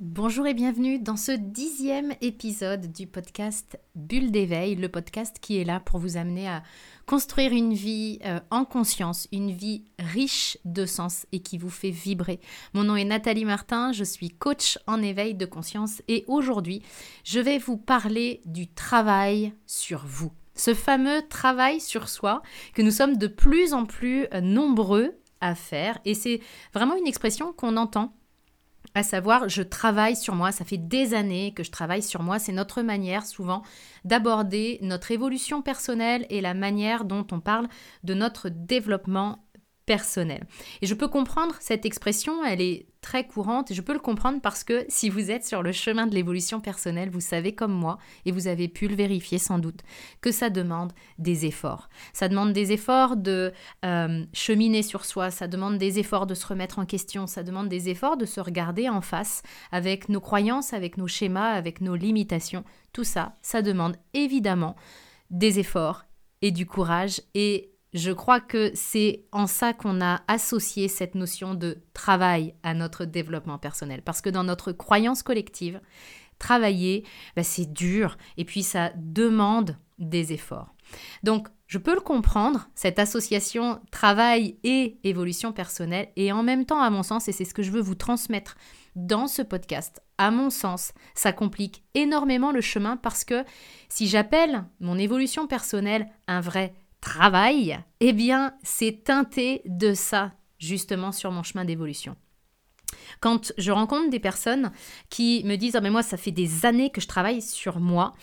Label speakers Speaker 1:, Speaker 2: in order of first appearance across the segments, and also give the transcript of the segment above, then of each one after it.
Speaker 1: Bonjour et bienvenue dans ce dixième épisode du podcast Bulle d'éveil, le podcast qui est là pour vous amener à construire une vie euh, en conscience, une vie riche de sens et qui vous fait vibrer. Mon nom est Nathalie Martin, je suis coach en éveil de conscience et aujourd'hui je vais vous parler du travail sur vous. Ce fameux travail sur soi que nous sommes de plus en plus euh, nombreux à faire et c'est vraiment une expression qu'on entend à savoir je travaille sur moi, ça fait des années que je travaille sur moi, c'est notre manière souvent d'aborder notre évolution personnelle et la manière dont on parle de notre développement personnel. Et je peux comprendre cette expression, elle est très courante et je peux le comprendre parce que si vous êtes sur le chemin de l'évolution personnelle, vous savez comme moi, et vous avez pu le vérifier sans doute, que ça demande des efforts. Ça demande des efforts de euh, cheminer sur soi, ça demande des efforts de se remettre en question, ça demande des efforts de se regarder en face avec nos croyances, avec nos schémas, avec nos limitations. Tout ça, ça demande évidemment des efforts et du courage et je crois que c'est en ça qu'on a associé cette notion de travail à notre développement personnel. Parce que dans notre croyance collective, travailler, bah, c'est dur et puis ça demande des efforts. Donc, je peux le comprendre, cette association travail et évolution personnelle, et en même temps, à mon sens, et c'est ce que je veux vous transmettre dans ce podcast, à mon sens, ça complique énormément le chemin parce que si j'appelle mon évolution personnelle un vrai travail, eh bien, c'est teinté de ça, justement, sur mon chemin d'évolution. Quand je rencontre des personnes qui me disent Ah, mais moi, ça fait des années que je travaille sur moi,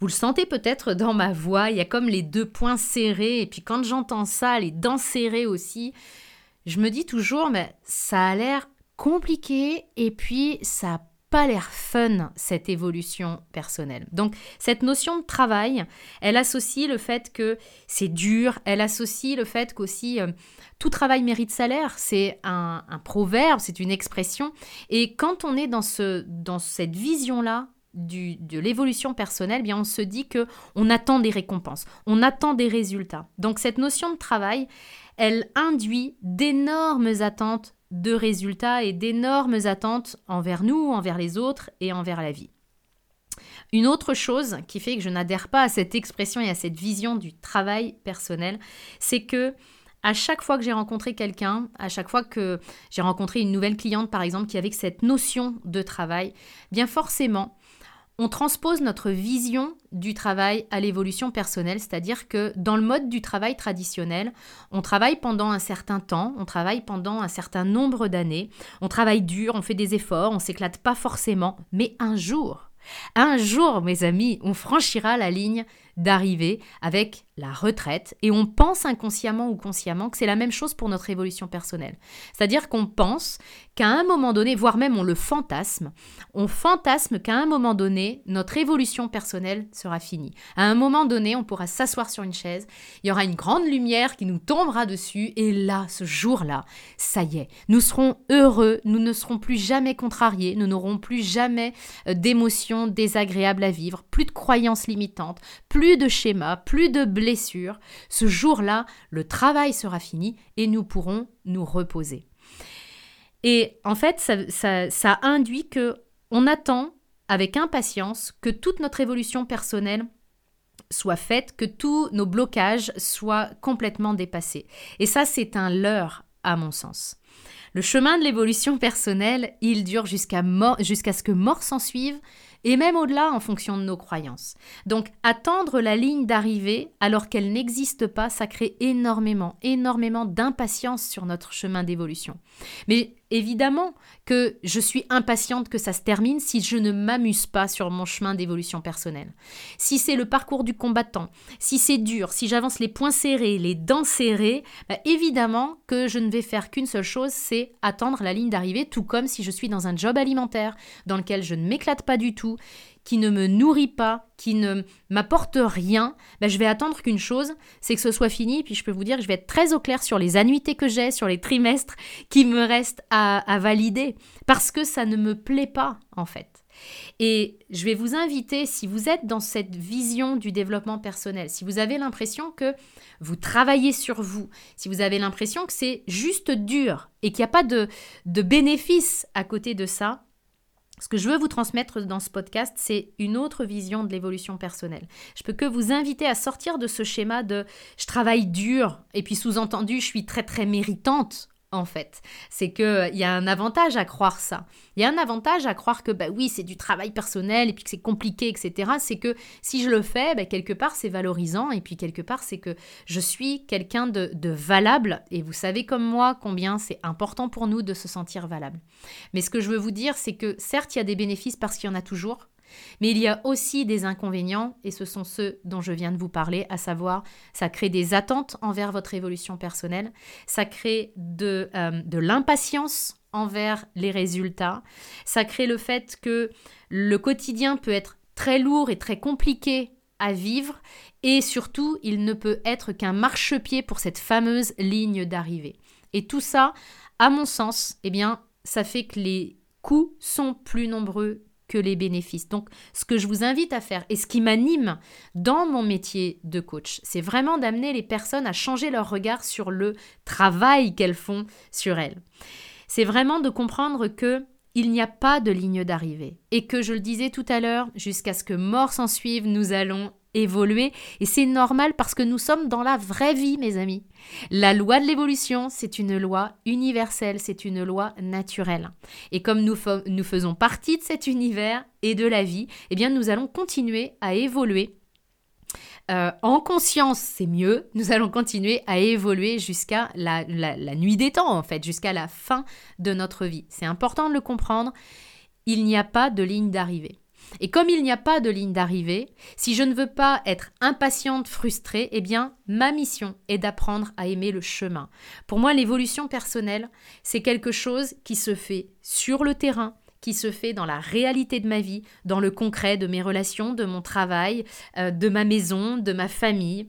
Speaker 1: vous le sentez peut-être dans ma voix, il y a comme les deux points serrés, et puis quand j'entends ça, les dents serrées aussi, je me dis toujours Mais ça a l'air compliqué, et puis ça pas l'air fun cette évolution personnelle. Donc cette notion de travail, elle associe le fait que c'est dur, elle associe le fait qu'aussi euh, tout travail mérite salaire, c'est un, proverbe, c'est une expression. Et quand on est dans, ce, dans cette vision-là, du, de l'évolution personnelle, eh bien on se dit que on attend des récompenses, on attend des résultats. Donc cette notion de travail, elle induit d'énormes attentes de résultats et d'énormes attentes envers nous, envers les autres et envers la vie. Une autre chose qui fait que je n'adhère pas à cette expression et à cette vision du travail personnel, c'est que à chaque fois que j'ai rencontré quelqu'un, à chaque fois que j'ai rencontré une nouvelle cliente par exemple qui avait cette notion de travail, bien forcément, on transpose notre vision du travail à l'évolution personnelle, c'est-à-dire que dans le mode du travail traditionnel, on travaille pendant un certain temps, on travaille pendant un certain nombre d'années, on travaille dur, on fait des efforts, on s'éclate pas forcément, mais un jour, un jour, mes amis, on franchira la ligne d'arriver avec la retraite et on pense inconsciemment ou consciemment que c'est la même chose pour notre évolution personnelle. C'est-à-dire qu'on pense qu'à un moment donné, voire même on le fantasme, on fantasme qu'à un moment donné, notre évolution personnelle sera finie. À un moment donné, on pourra s'asseoir sur une chaise, il y aura une grande lumière qui nous tombera dessus et là, ce jour-là, ça y est, nous serons heureux, nous ne serons plus jamais contrariés, nous n'aurons plus jamais euh, d'émotions désagréables à vivre, plus de croyances limitantes, plus plus de schémas, plus de blessures. Ce jour-là, le travail sera fini et nous pourrons nous reposer. Et en fait, ça, induit que on attend avec impatience que toute notre évolution personnelle soit faite, que tous nos blocages soient complètement dépassés. Et ça, c'est un leurre, à mon sens. Le chemin de l'évolution personnelle, il dure jusqu'à ce que mort s'en suive, et même au-delà en fonction de nos croyances. Donc attendre la ligne d'arrivée alors qu'elle n'existe pas, ça crée énormément, énormément d'impatience sur notre chemin d'évolution. Mais évidemment que je suis impatiente que ça se termine si je ne m'amuse pas sur mon chemin d'évolution personnelle. Si c'est le parcours du combattant, si c'est dur, si j'avance les poings serrés, les dents serrées, bah, évidemment que je ne vais faire qu'une seule chose, c'est attendre la ligne d'arrivée, tout comme si je suis dans un job alimentaire dans lequel je ne m'éclate pas du tout, qui ne me nourrit pas, qui ne m'apporte rien, ben je vais attendre qu'une chose, c'est que ce soit fini. Puis je peux vous dire que je vais être très au clair sur les annuités que j'ai, sur les trimestres qui me restent à, valider, parce que ça ne me plaît pas en fait. Et je vais vous inviter, si vous êtes dans cette vision du développement personnel, si vous avez l'impression que vous travaillez sur vous, si vous avez l'impression que c'est juste dur et qu'il n'y a pas de bénéfice à côté de ça, Ce que je veux vous transmettre dans ce podcast, c'est une autre vision de l'évolution personnelle. Je peux que vous inviter à sortir de ce schéma de je travaille dur et puis sous-entendu je suis très très méritante en fait. C'est qu'il il y a un avantage à croire ça. Il y a un avantage à croire que, bah oui, c'est du travail personnel et puis que c'est compliqué, etc. C'est que si je le fais, bah, quelque part, c'est valorisant et puis quelque part, c'est que je suis quelqu'un de, de valable. Et vous savez comme moi combien c'est important pour nous de se sentir valable. Mais ce que je veux vous dire, c'est que certes, il y a des bénéfices parce qu'il y en a toujours. Mais il y a aussi des inconvénients, et ce sont ceux dont je viens de vous parler, à savoir, ça crée des attentes envers votre évolution personnelle, ça crée de, euh, de l'impatience envers les résultats, ça crée le fait que le quotidien peut être très lourd et très compliqué à vivre, et surtout, il ne peut être qu'un marchepied pour cette fameuse ligne d'arrivée. Et tout ça, à mon sens, eh bien, ça fait que les coûts sont plus nombreux les bénéfices. Donc, ce que je vous invite à faire et ce qui m'anime dans mon métier de coach, c'est vraiment d'amener les personnes à changer leur regard sur le travail qu'elles font sur elles. C'est vraiment de comprendre que il n'y a pas de ligne d'arrivée et que je le disais tout à l'heure, jusqu'à ce que mort s'en suive, nous allons évoluer et c'est normal parce que nous sommes dans la vraie vie mes amis. La loi de l'évolution, c'est une loi universelle, c'est une loi naturelle. Et comme nous, nous faisons partie de cet univers et de la vie, eh bien nous allons continuer à évoluer euh, en conscience, c'est mieux. Nous allons continuer à évoluer jusqu'à la, la, nuit des temps, en fait, jusqu'à la fin de notre vie. C'est important de le comprendre. Il n'y a pas de ligne d'arrivée. Et comme il n'y a pas de ligne d'arrivée, si je ne veux pas être impatiente, frustrée, eh bien, ma mission est d'apprendre à aimer le chemin. Pour moi, l'évolution personnelle, c'est quelque chose qui se fait sur le terrain, qui se fait dans la réalité de ma vie, dans le concret de mes relations, de mon travail, euh, de ma maison, de ma famille.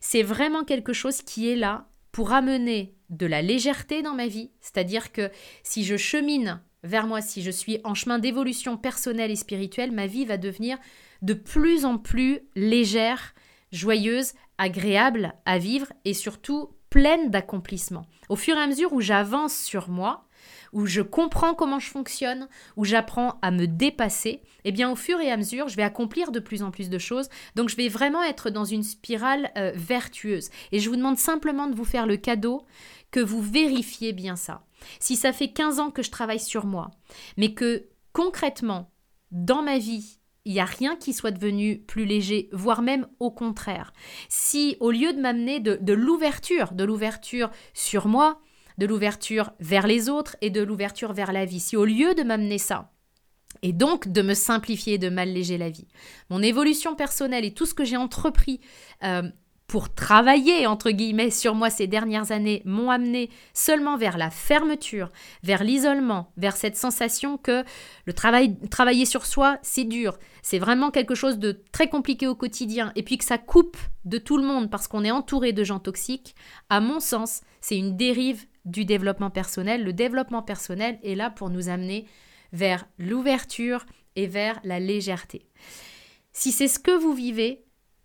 Speaker 1: C'est vraiment quelque chose qui est là pour amener de la légèreté dans ma vie, c'est-à-dire que si je chemine vers moi, si je suis en chemin d'évolution personnelle et spirituelle, ma vie va devenir de plus en plus légère, joyeuse, agréable à vivre et surtout pleine d'accomplissement. Au fur et à mesure où j'avance sur moi, où je comprends comment je fonctionne, où j'apprends à me dépasser, eh bien au fur et à mesure, je vais accomplir de plus en plus de choses. Donc je vais vraiment être dans une spirale euh, vertueuse. Et je vous demande simplement de vous faire le cadeau que vous vérifiez bien ça. Si ça fait 15 ans que je travaille sur moi, mais que concrètement, dans ma vie, il n'y a rien qui soit devenu plus léger, voire même au contraire. Si au lieu de m'amener de, de l'ouverture, de l'ouverture sur moi, de l'ouverture vers les autres et de l'ouverture vers la vie, si au lieu de m'amener ça, et donc de me simplifier, de m'alléger la vie. Mon évolution personnelle et tout ce que j'ai entrepris euh, pour travailler, entre guillemets, sur moi ces dernières années m'ont amené seulement vers la fermeture, vers l'isolement, vers cette sensation que le travail, travailler sur soi, c'est dur. C'est vraiment quelque chose de très compliqué au quotidien. Et puis que ça coupe de tout le monde parce qu'on est entouré de gens toxiques, à mon sens, c'est une dérive du développement personnel. Le développement personnel est là pour nous amener vers l'ouverture et vers la légèreté. Si c'est ce que vous vivez,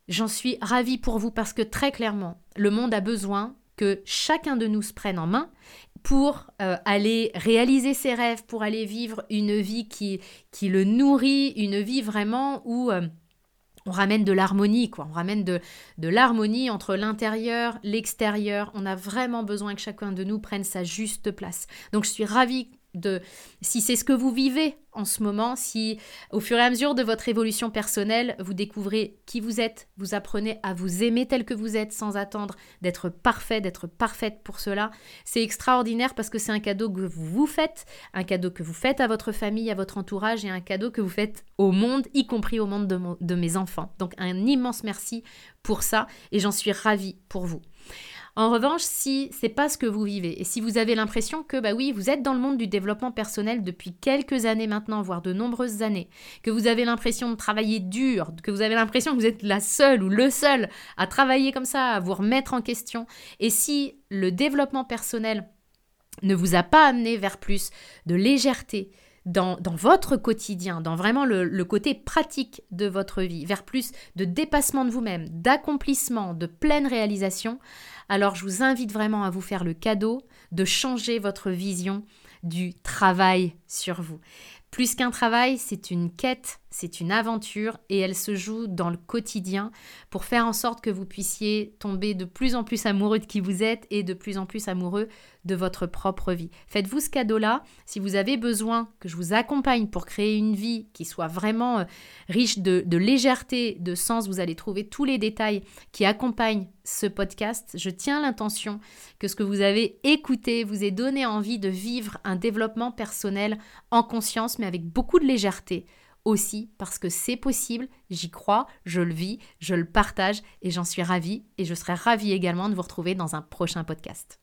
Speaker 1: J'en suis ravie pour vous parce que très clairement, le monde a besoin que chacun de nous se prenne en main pour euh, aller réaliser ses rêves, pour aller vivre une vie qui, qui le nourrit, une vie vraiment où euh, on ramène de l'harmonie, quoi. On ramène de, de l'harmonie entre l'intérieur, l'extérieur. On a vraiment besoin que chacun de nous prenne sa juste place. Donc je suis ravie de si c'est ce que vous vivez en ce moment, si au fur et à mesure de votre évolution personnelle, vous découvrez qui vous êtes, vous apprenez à vous aimer tel que vous êtes sans attendre d'être parfait, d'être parfaite pour cela, c'est extraordinaire parce que c'est un cadeau que vous vous faites, un cadeau que vous faites à votre famille, à votre entourage et un cadeau que vous faites au monde, y compris au monde de, de mes enfants. Donc un immense merci pour ça et j'en suis ravie pour vous. En revanche, si c'est pas ce que vous vivez et si vous avez l'impression que bah oui, vous êtes dans le monde du développement personnel depuis quelques années maintenant, voire de nombreuses années, que vous avez l'impression de travailler dur, que vous avez l'impression que vous êtes la seule ou le seul à travailler comme ça, à vous remettre en question, et si le développement personnel ne vous a pas amené vers plus de légèreté, dans, votre quotidien, dans vraiment le, côté pratique de votre vie, vers plus de dépassement de vous-même, d'accomplissement, de pleine réalisation, alors je vous invite vraiment à vous faire le cadeau de changer votre vision du travail sur vous. Plus qu'un travail, c'est une quête, c'est une aventure et elle se joue dans le quotidien pour faire en sorte que vous puissiez tomber de plus en plus amoureux de qui vous êtes et de plus en plus amoureux de votre propre vie. Faites-vous ce cadeau-là. Si vous avez besoin que je vous accompagne pour créer une vie qui soit vraiment euh, riche de, de légèreté, de sens, vous allez trouver tous les détails qui accompagnent ce podcast. Je tiens l'intention que ce que vous avez écouté vous ait donné envie de vivre un développement personnel en conscience mais avec beaucoup de légèreté aussi parce que c'est possible, j'y crois, je le vis, je le partage et j'en suis ravie et je serai ravie également de vous retrouver dans un prochain podcast.